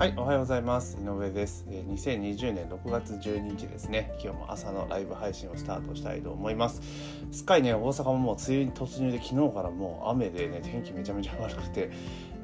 はい、おはようございます。井上です。2020年6月12日ですね。今日も朝のライブ配信をスタートしたいと思います。すっかりね、大阪ももう梅雨に突入で昨日からもう雨でね、天気めちゃめちゃ悪くて、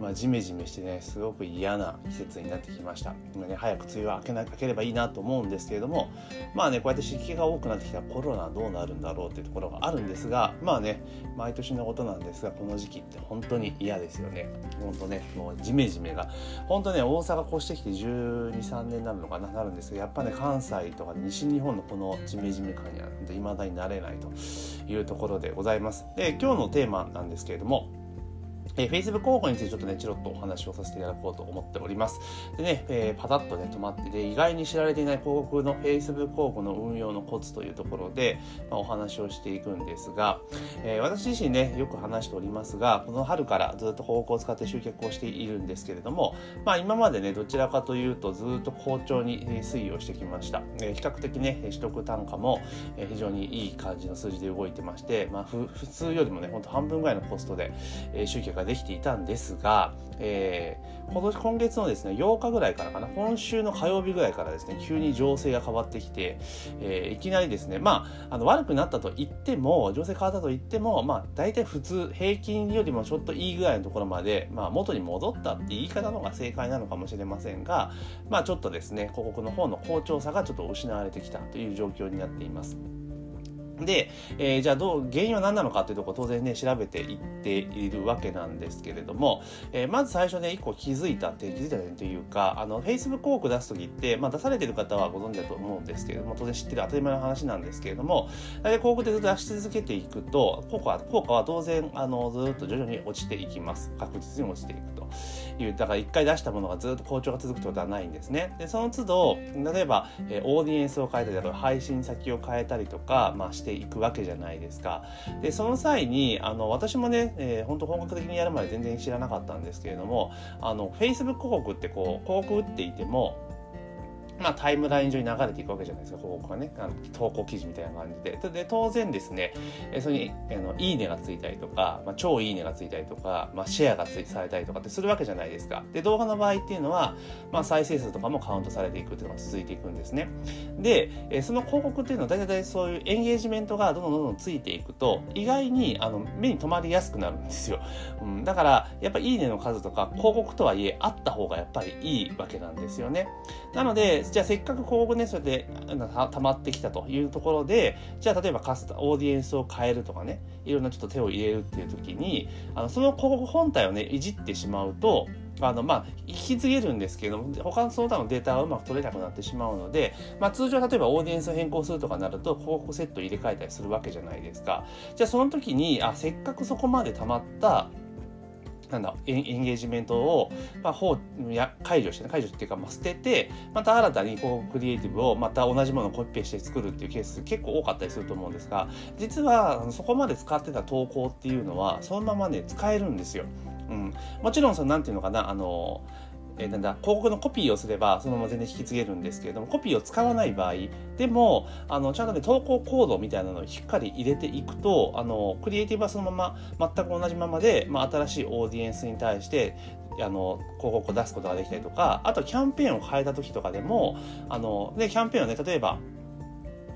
まあ、ジメジメしてねすごく嫌な季節になってきました。今ね早く梅雨は明けな明ければいいなと思うんですけれどもまあねこうやって湿気が多くなってきたコロナどうなるんだろうっていうところがあるんですがまあね毎年のことなんですがこの時期って本当に嫌ですよね。本当ねもうジメジメが。本当ね大阪越してきて1 2 3年になるのかななるんですけどやっぱね関西とか西日本のこのジメジメ感にはいまだになれないというところでございます。で今日のテーマなんですけれどもえー、Facebook 広告についてちょっとね、チロッとお話をさせていただこうと思っております。でね、えー、パタッとね、止まってて、意外に知られていない広告の Facebook 広告の運用のコツというところで、まあ、お話をしていくんですが、えー、私自身ね、よく話しておりますが、この春からずっと広告を使って集客をしているんですけれども、まあ今までね、どちらかというとずっと好調に推移をしてきました。えー、比較的ね、取得単価も非常にいい感じの数字で動いてまして、まあ普通よりもね、ほんと半分ぐらいのコストで集客ができていたんですが、えー、今年今月のですね8日ぐらいからかな今週の火曜日ぐらいからですね急に情勢が変わってきて、えー、いきなりですねまああの悪くなったと言っても情勢変わったと言ってもまあ大体普通平均よりもちょっといいぐらいのところまで、まあ、元に戻ったって言い方の方が正解なのかもしれませんがまあちょっとですね広告の方の好調さがちょっと失われてきたという状況になっています。で、えー、じゃあどう原因は何なのかというところ当然ね調べていっているわけなんですけれども、えー、まず最初ね一個気づいたって気づいた点というかあの Facebook 広告出す時って、まあ、出されてる方はご存知だと思うんですけれども当然知ってる当たり前の話なんですけれども大体広告でずっと出し続けていくと効果は効果は当然あのずっと徐々に落ちていきます。確実に落ちていくと。いうだから一回出したものがずっと好調が続くってことはないんですね。でその都度例えば、えー、オーディエンスを変えたりとか配信先を変えたりとか、まあ、してていくわけじゃないですか。でその際にあの私もね、えー、本当本格的にやるまで全然知らなかったんですけれどもあの Facebook 広告ってこう広告打っていてもまあ、タイムライン上に流れていくわけじゃないですか、広告がね、あの投稿記事みたいな感じで。で、当然ですね、えそれにあのいいねがついたりとか、まあ、超いいねがついたりとか、まあ、シェアがついされたりとかってするわけじゃないですか。で、動画の場合っていうのは、まあ、再生数とかもカウントされていくっていうのが続いていくんですね。で、えその広告っていうのは大体そういうエンゲージメントがどんどんどんどんついていくと、意外にあの目に留まりやすくなるんですよ。うん、だから、やっぱいいねの数とか広告とはいえあった方がやっぱりいいわけなんですよね。なので、じゃあせっかく広告ね、それでたまってきたというところで、じゃあ例えばカスタ、オーディエンスを変えるとかね、いろんなちょっと手を入れるっていう時に、あのその広告本体をね、いじってしまうと、あのまあ引き継げるんですけども他のその他のデータはうまく取れなくなってしまうので、まあ、通常例えばオーディエンスを変更するとかなると広告セット入れ替えたりするわけじゃないですか。じゃあその時にあせっかくそこまでたまったなんだエンゲージメントを、まあ、や解除して、解除っていうか、まあ、捨ててまた新たにこうクリエイティブをまた同じものをコピペして作るっていうケース結構多かったりすると思うんですが実はそこまで使ってた投稿っていうのはそのままね使えるんですよ。うん、もちろんそのなんていうのかなあのえー、なんだ広告のコピーをすればそのまま全然引き継げるんですけれどもコピーを使わない場合でもあのちゃんとね投稿コードみたいなのをしっかり入れていくとあのクリエイティブはそのまま全く同じままで、まあ、新しいオーディエンスに対してあの広告を出すことができたりとかあとキャンペーンを変えた時とかでもあのでキャンペーンをね例えば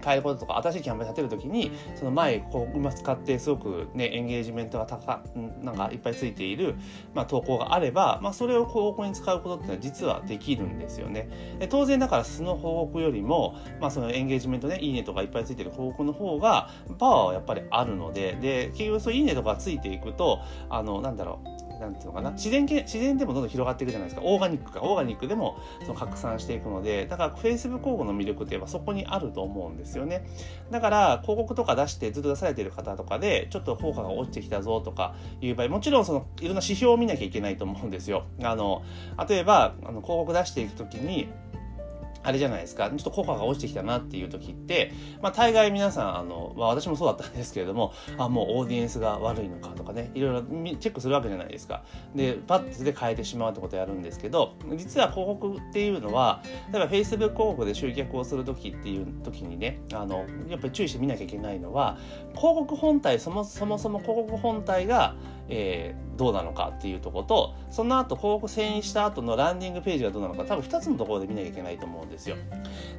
変えることとか新しいキャンペーン立てるときにその前こう今使ってすごくねエンゲージメントが高なんかいっぱいついている、まあ、投稿があれば、まあ、それを広告に使うことっていうのは実はできるんですよね。で当然だから素の広告よりも、まあ、そのエンゲージメントねいいねとかいっぱいついてる広告の方がパワーはやっぱりあるのでで結局そういいねとかついていくとあのなんだろうなんていうのかな？自然自然でもどんどん広がっていくじゃないですか。オーガニックか。オーガニックでもその拡散していくので。だから Facebook 広告の魅力って言えばそこにあると思うんですよね。だから広告とか出してずっと出されてる方とかでちょっと効果が落ちてきたぞとかいう場合もちろんそのいろんな指標を見なきゃいけないと思うんですよ。あの例えばあの広告出していくときにあれじゃないですか、ちょっと効果が落ちてきたなっていう時って、まあ大概皆さん、あの、まあ私もそうだったんですけれども、あ、もうオーディエンスが悪いのかとかね、いろいろチェックするわけじゃないですか。で、パッとで変えてしまうってことやるんですけど、実は広告っていうのは、例えば Facebook 広告で集客をする時っていう時にね、あの、やっぱり注意して見なきゃいけないのは、広告本体、そもそもそも広告本体が、えー、どうなのかっていうところとその後広告遷移した後のランディングページがどうなのか多分2つのところで見なきゃいけないと思うんですよ。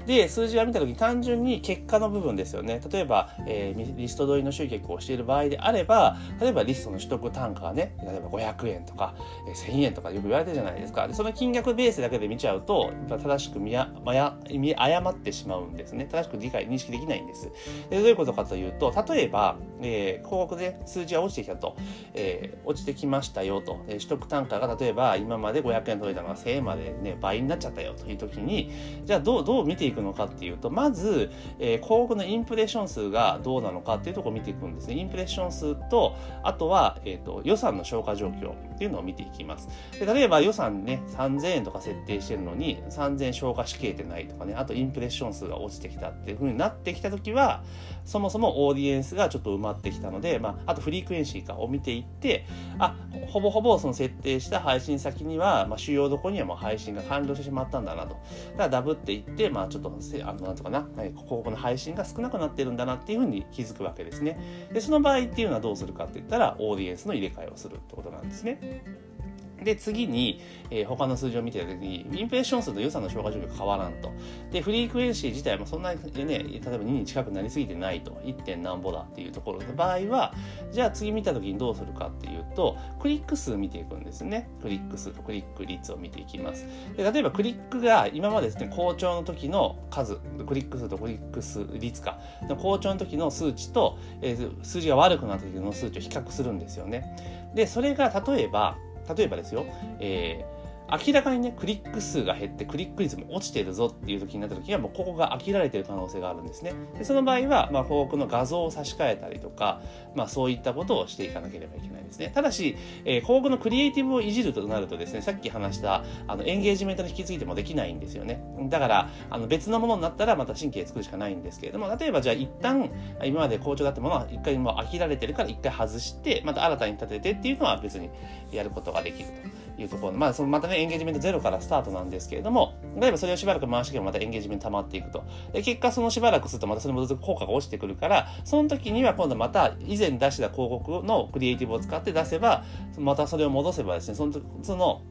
で数字を見た時単純に結果の部分ですよね。例えば、えー、リスト取りの集客をしている場合であれば例えばリストの取得単価がね例えば500円とか、えー、1000円とかよく言われてるじゃないですか。でその金額ベースだけで見ちゃうと正しく見や、まや、見誤ってしまうんですね。正しく理解認識できないんです。でどういうことかというと例えば、えー、広告で数字が落ちてきたと、えー、落ちてきましたよと、えー、取得単価が例えば今まで500円取れたのが1000円までね倍になっちゃったよという時にじゃあどうどう見ていくのかっていうとまず、えー、広告のインプレッション数がどうなのかっていうところを見ていくんですね。インプレッション数とあとは、えーと、予算の消化状況っていうのを見ていきます。で例えば予算ね3000円とか設定してるのに3000円消化しきれてないとかねあとインプレッション数が落ちてきたっていうふうになってきた時はそもそもオーディエンスがちょっと埋まってきたので、まあ、あとフリークエンシーかを見ていってあほぼほぼその設定した配信先には、まあ、主要どこにはもう配信が完了してしまったんだなと。だからダブっていって、まあ、ちょっとあのなんとかな広告の配信が少なくなってるんだなっていうふうに気づくわけですね。でその場合っていうのはどうするかって言ったらオーディエンスの入れ替えをするってことなんですね。で、次に、えー、他の数字を見てた時に、インプレッション数と予算の消化状況が変わらんと。で、フリークエンシー自体もそんなにね、例えば2に近くなりすぎてないと。1. 点何ぼだっていうところの場合は、じゃあ次見た時にどうするかっていうと、クリック数見ていくんですね。クリック数とクリック率を見ていきます。で例えばクリックが今までですね、好調の時の数、クリック数とクリック数率か、好調の時の数値と、えー、数字が悪くなった時の数値を比較するんですよね。で、それが例えば、例えばですよ、えー明らかにね、クリック数が減ってクリック率も落ちてるぞっていう時になった時は、もうここが飽きられてる可能性があるんですね。でその場合は、まあ、広告の画像を差し替えたりとか、まあ、そういったことをしていかなければいけないですね。ただし、えー、広告のクリエイティブをいじるとなるとですね、さっき話したあのエンゲージメントの引き継ぎでもできないんですよね。だから、あの別のものになったらまた神経作るしかないんですけれども、例えばじゃあ一旦、今まで好調だったものは一回もう飽きられてるから一回外して、また新たに立ててっていうのは別にやることができると。いうところまあそのまたねエンゲージメントゼロからスタートなんですけれども例えばそれをしばらく回していけばまたエンゲージメント溜まっていくと。で結果そのしばらくするとまたそれもずっと効果が落ちてくるからその時には今度また以前出した広告のクリエイティブを使って出せばまたそれを戻せばですねそのその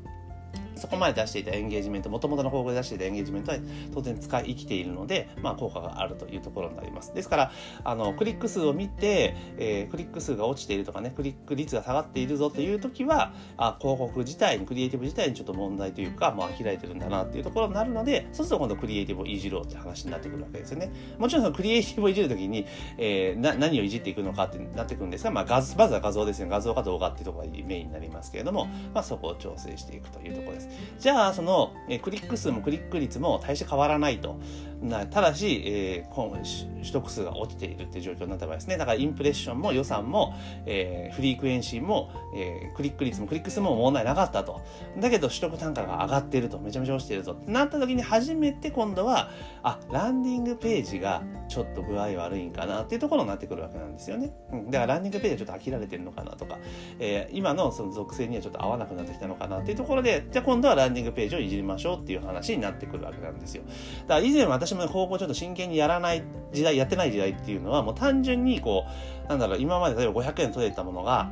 そこまで出していたエンゲージメント、もともとの方法で出していたエンゲージメントは当然使い生きているので、まあ、効果があるというところになります。ですから、あの、クリック数を見て、えー、クリック数が落ちているとかね、クリック率が下がっているぞという時は、あ広告自体に、クリエイティブ自体にちょっと問題というか、もう飽きられてるんだなっていうところになるので、そうすると今度クリエイティブをいじろうって話になってくるわけですよね。もちろんそのクリエイティブをいじるときに、えー、な、何をいじっていくのかってなってくるんですが、まあ、画まずは画像ですね。画像か動画っていうところがメインになりますけれども、まあ、そこを調整していくというところです。じゃあ、その、クリック数もクリック率も大して変わらないと。なただし、えー、取得数が落ちているっていう状況になった場合ですね。だからインプレッションも予算も、えー、フリークエンシーも、えー、クリック率もクリック数も問題なかったと。だけど取得単価が上がっていると。めちゃめちゃ落ちているぞってなった時に初めて今度は、あ、ランディングページがちょっと具合悪いんかなっていうところになってくるわけなんですよね。うん、だからランディングページはちょっと飽きられてるのかなとか、えー、今のその属性にはちょっと合わなくなってきたのかなっていうところで、じゃあ今度はランディングページをいじりましょうっていう話になってくるわけなんですよ。だから以前私も高校ちょっと真剣にやらない時代、やってない時代っていうのはもう単純にこう、なんだろう、今まで例えば500円取れたものが、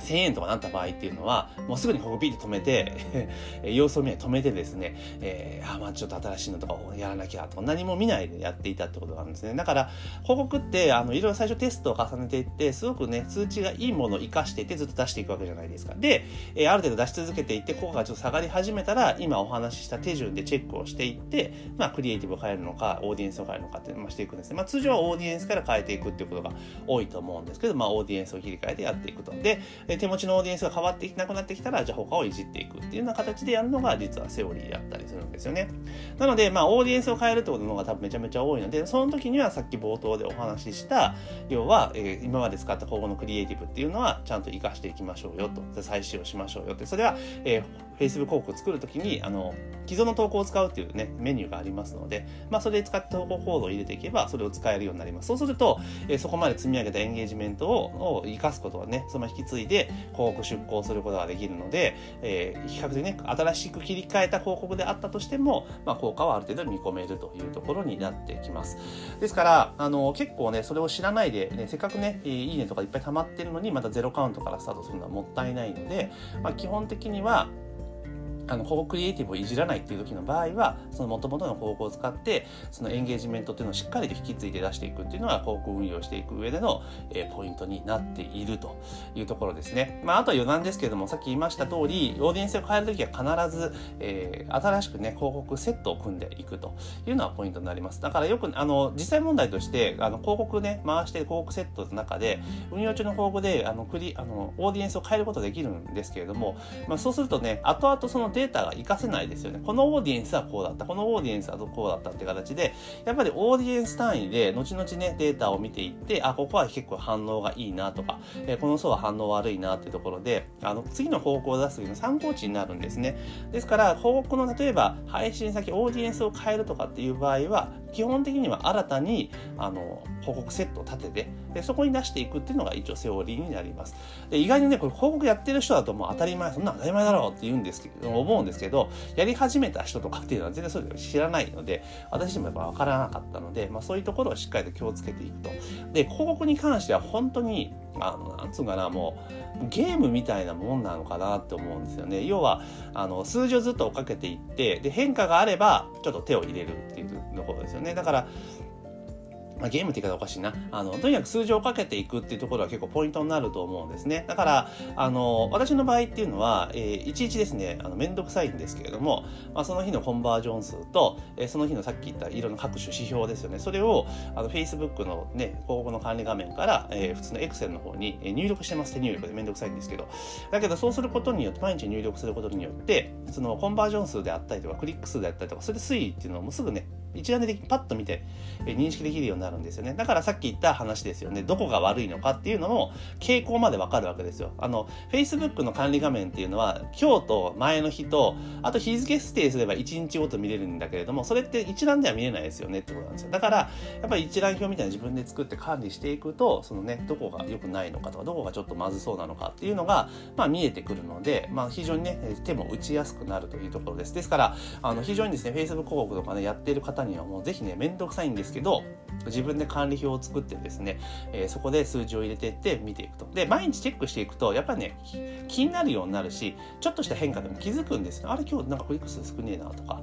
1000円とかなった場合っていうのは、もうすぐにここピッと止めて 様子を見ない止めてですね、えー、あ、まあちょっと新しいのとかをやらなきゃと何も見ないでやっていたってことがあるんですね。だから、広告って、あの、いろいろ最初テストを重ねていって、すごくね、数値がいいものを活かしていてずっと出していくわけじゃないですか。で、えー、ある程度出し続けていって、効果がちょっと下がり始めたら、今お話しした手順でチェックをしていって、まあ、クリエイティブを変えるのか、オーディエンスを変えるのかっていうのをしていくんですね。まあ、通常はオーディエンスから変えていくっていうことが多いと思うんですけど、まあ、オーディエンスを切り替えてやっていくと。で、手持ちのオーディエンスが変わってなくなってきたら、じゃあ他をいじっていくっていうような形でやるのが実はセオリーだったりするんですよね。なので、まあ、オーディエンスを変えるってことの方が多分めちゃめちゃ多いので、その時にはさっき冒頭でお話しした、要は、えー、今まで使った今後のクリエイティブっていうのはちゃんと活かしていきましょうよと、再使用しましょうよって、それは、えー、Facebook 広告を作るときに、あの、既存の投稿を使うっていうね、メニューがありますので、まあ、それで使って投稿コードを入れていけば、それを使えるようになります。そうすると、えー、そこまで積み上げたエンゲージメントをを生かすことはね、その引き継いで、で広告出稿することができるので、えー、比較的ね新しく切り替えた広告であったとしても、まあ、効果はある程度見込めるというところになってきます。ですからあの結構ねそれを知らないで、ね、せっかくねいいねとかいっぱい溜まってるのにまたゼロカウントからスタートするのはもったいないので、まあ、基本的にはあの広告クリエイティブをいじらないっていう時の場合はその元々の広告を使ってそのエンゲージメントっていうのをしっかりと引き継いで出していくっていうのが広告運用していく上での、えー、ポイントになっているというところですね。まあ、あとは余談ですけれどもさっき言いました通りオーディエンスを変える時は必ず、えー、新しくね広告セットを組んでいくというのはポイントになります。だからよくあの実際問題としてあの広告ね回して広告セットの中で運用中の広告であのクリあのオーディエンスを変えることできるんですけれども、まあ、そうするとね後々そのデータが活かせないですよね。このオーディエンスはこうだった、このオーディエンスはこうだったって形で、やっぱりオーディエンス単位で、後々ね、データを見ていって、あ、ここは結構反応がいいなとか、えこの層は反応悪いなっていうところで、あの、次の方向を出す時の参考値になるんですね。ですから、広告の例えば、配信先、オーディエンスを変えるとかっていう場合は、基本的には新たに、あの、報告セットを立てて、でそこに出していくっていうのが一応セオリーになります。で意外にね、これ広告やってる人だともう当たり前、そんな当たり前だろうって言うんですけど、思うんですけど、やり始めた人とかっていうのは全然そうい知らないので、私もやっぱ分からなかったので、まあそういうところをしっかりと気をつけていくと。で、広告に関しては本当に、あの、なんつうかな、もう、ゲームみたいなもんなのかなって思うんですよね。要は、あの、数字をずっと追っかけていって、で、変化があれば、ちょっと手を入れるっていうところですよね。だから、ま、ゲームって言い方おかしいな。あの、とにかく数字をかけていくっていうところは結構ポイントになると思うんですね。だから、あの、私の場合っていうのは、えー、いちいちですね、あの、めんどくさいんですけれども、まあ、その日のコンバージョン数と、えー、その日のさっき言った色の各種指標ですよね。それを、あの、Facebook のね、広告の管理画面から、えー、普通の Excel の方に入力してます。手入力でめんどくさいんですけど。だけど、そうすることによって、毎日入力することによって、そのコンバージョン数であったりとか、クリック数であったりとか、それで推移っていうのをもうすぐね、一覧でパッと見て、え認識できるようになるんですよね。だからさっき言った話ですよね。どこが悪いのかっていうのも傾向までわかるわけですよ。あの、Facebook の管理画面っていうのは今日と前の日と、あと日付指定すれば1日ごと見れるんだけれども、それって一覧では見れないですよねってことなんですよ。だから、やっぱり一覧表みたいな自分で作って管理していくと、そのね、どこが良くないのかとか、どこがちょっとまずそうなのかっていうのが、まあ見えてくるので、まあ非常にね、手も打ちやすくなるというところです。ですから、あの、非常にですね、Facebook 広告とかね、やっている方にはもうぜひね、めんどくさいんですけど、自分で管理表を作ってですね、えー、そこで数字を入れていって見ていくと。で、毎日チェックしていくと、やっぱりね、気になるようになるし、ちょっとした変化でも気づくんですよ。あれ今日なんかクリック数少ねえなとか、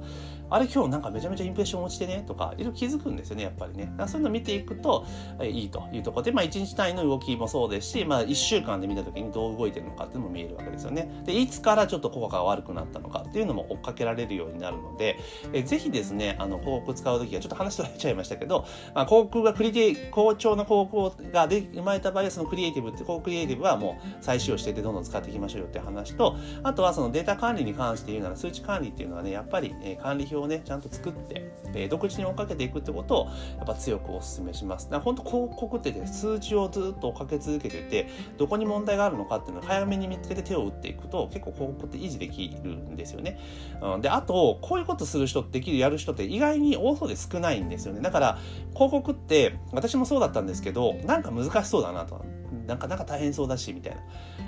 あれ今日なんかめちゃめちゃインプレッション落ちてねとか、いろいろ気づくんですよね、やっぱりね。そういうのを見ていくと、えー、いいというところで、まあ1日単位の動きもそうですし、まあ1週間で見た時にどう動いてるのかっていうのも見えるわけですよね。で、いつからちょっと効果が悪くなったのかっていうのも追っかけられるようになるので、えー、ぜひですね、あの、広告使う時はちょっと話取られちゃいましたけど、まあ、広告がクリティ、好調な広告がで生まれた場合はそのクリエイティブって、広告クリエイティブはもう再使用しててどんどん使っていきましょうよって話と、あとはそのデータ管理に関して言うなら数値管理っていうのはね、やっぱり、え、管理表をね、ちゃんと作って、え、独自に追っかけていくってことをやっぱ強くお勧めします。だから本当広告ってね、数値をずっと追っかけ続けてて、どこに問題があるのかっていうのを早めに見つけて手を打っていくと結構広告って維持できるんですよね。うん、で、あと、こういうことする人、できる、やる人って意外に多そうで少ないんですよね。だから、広告って、私もそうだったんですけど、なんか難しそうだなと。なんか、なんか大変そうだし、みたいな。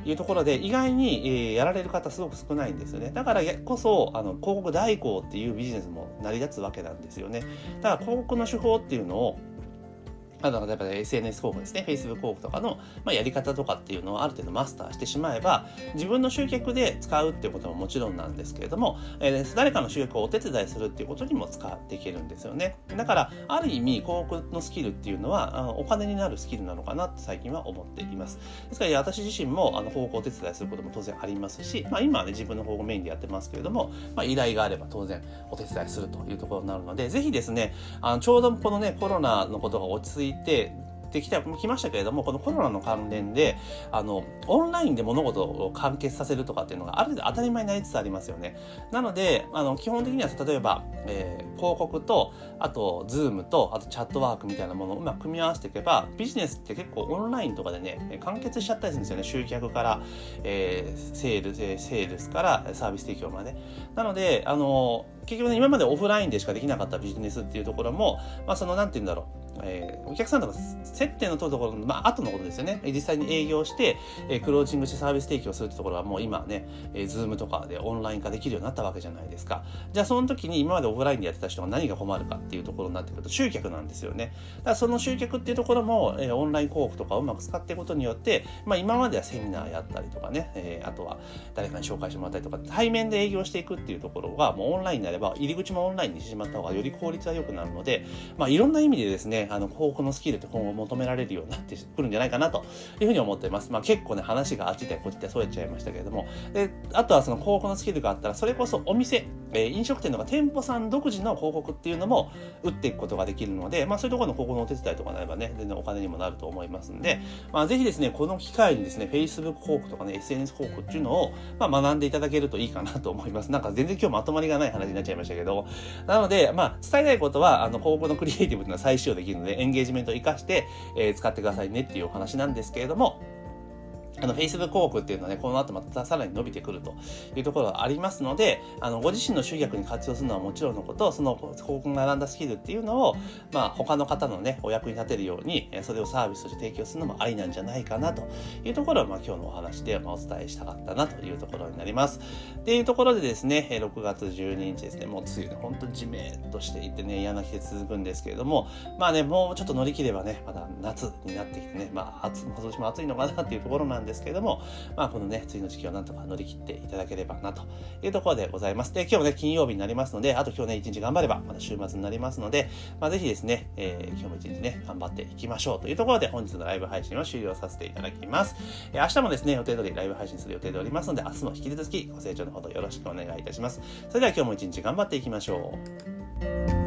いうところで、意外に、えー、やられる方すごく少ないんですよね。だからこそ、あの、広告代行っていうビジネスも成り立つわけなんですよね。だから広告の手法っていうのを、あの、例えば SNS 広告ですね、Facebook 広告とかの、まあ、やり方とかっていうのをある程度マスターしてしまえば、自分の集客で使うっていうことももちろんなんですけれども、えー、誰かの集客をお手伝いするっていうことにも使っていけるんですよね。だから、ある意味、広告のスキルっていうのは、お金になるスキルなのかなって最近は思っています。ですから、私自身も、あの、広告をお手伝いすることも当然ありますし、まあ、今はね、自分の広告メインでやってますけれども、まあ、依頼があれば当然お手伝いするというところになるので、ぜひですね、あのちょうどこのね、コロナのことが落ち着いて、ってきたきましたけれどもこのコロナの関連であのオンラインで物事を完結させるとかっていうのがある程度当たり前になりつつありますよね。なのであの基本的には例えば、えー、広告とあと Zoomとあと Chatwork みたいなものをうまく組み合わせていけばビジネスって結構オンラインとかでね完結しちゃったりするんですよね。集客から、えー、セールセールスからサービス提供まで。なのであの結局ね今までオフラインでしかできなかったビジネスっていうところも、まあ、そのなんて言うんだろう。えー、お客さんとか接点の取るところの、まあ後のことですよね。実際に営業して、えー、クローチングしてサービス提供するってところはもう今ね、えー、Zoom とかでオンライン化できるようになったわけじゃないですか。じゃあその時に今までオフラインでやってた人が何が困るかっていうところになってくると集客なんですよね。だからその集客っていうところも、えー、オンライン広告とかをうまく使っていくことによって、まあ、今まではセミナーやったりとかね、えー、あとは誰かに紹介してもらったりとか対面で営業していくっていうところがもうオンラインになれば入り口もオンラインにしてしまった方がより効率は良くなるので、まあ、いろんな意味でですねあの広告のスキルって今後求められるようになってくるんじゃないかなというふうに思っています。まあ、結構ね話があっちでこっちで添えちゃいましたけれどもであとはその広告のスキルがあったらそれこそお店、えー、飲食店とか店舗さん独自の広告っていうのも打っていくことができるので、まあ、そういうところの広告のお手伝いとかなればね全然お金にもなると思いますんで、まあ、ぜひですねこの機会にですね Facebook 広告とかね SNS 広告っていうのを、まあ、学んでいただけるといいかなと思います。なんか全然今日まとまりがない話になっちゃいましたけどなので、まあ、伝えたいことはあの広告のクリエイティブというのは再使用できるのでエンゲージメントを生かして、えー、使ってくださいねっていうお話なんですけれどもあの、Facebook 広告っていうのはね、この後またさらに伸びてくるというところがありますので、あの、ご自身の集客に活用するのはもちろんのこと、その広告が並んだスキルっていうのを、まあ、他の方のね、お役に立てるように、それをサービスとして提供するのもありなんじゃないかなというところを、まあ、今日のお話でお伝えしたかったなというところになります。っていうところでですね、6月12日ですね、もう梅雨で本当にじめっとしていてね、嫌な日で続くんですけれども、まあね、もうちょっと乗り切ればね、まだ夏になってきてね、まあ、暑、今年も暑いのかなっていうところなんでなんですけれども、まあ、このね、次の時期をなんとか乗り切っていただければなというところでございます。で、今日もね、金曜日になりますので、あと今日ね、一日頑張れば、また週末になりますので、まあ、ぜひですね、えー、今日も一日ね、頑張っていきましょうというところで、本日のライブ配信を終了させていただきます。えー、明日もですね、予定通りライブ配信する予定でおりますので、明日も引き続きご清聴のほどよろしくお願いいたします。それでは今日も一日頑張っていきましょう。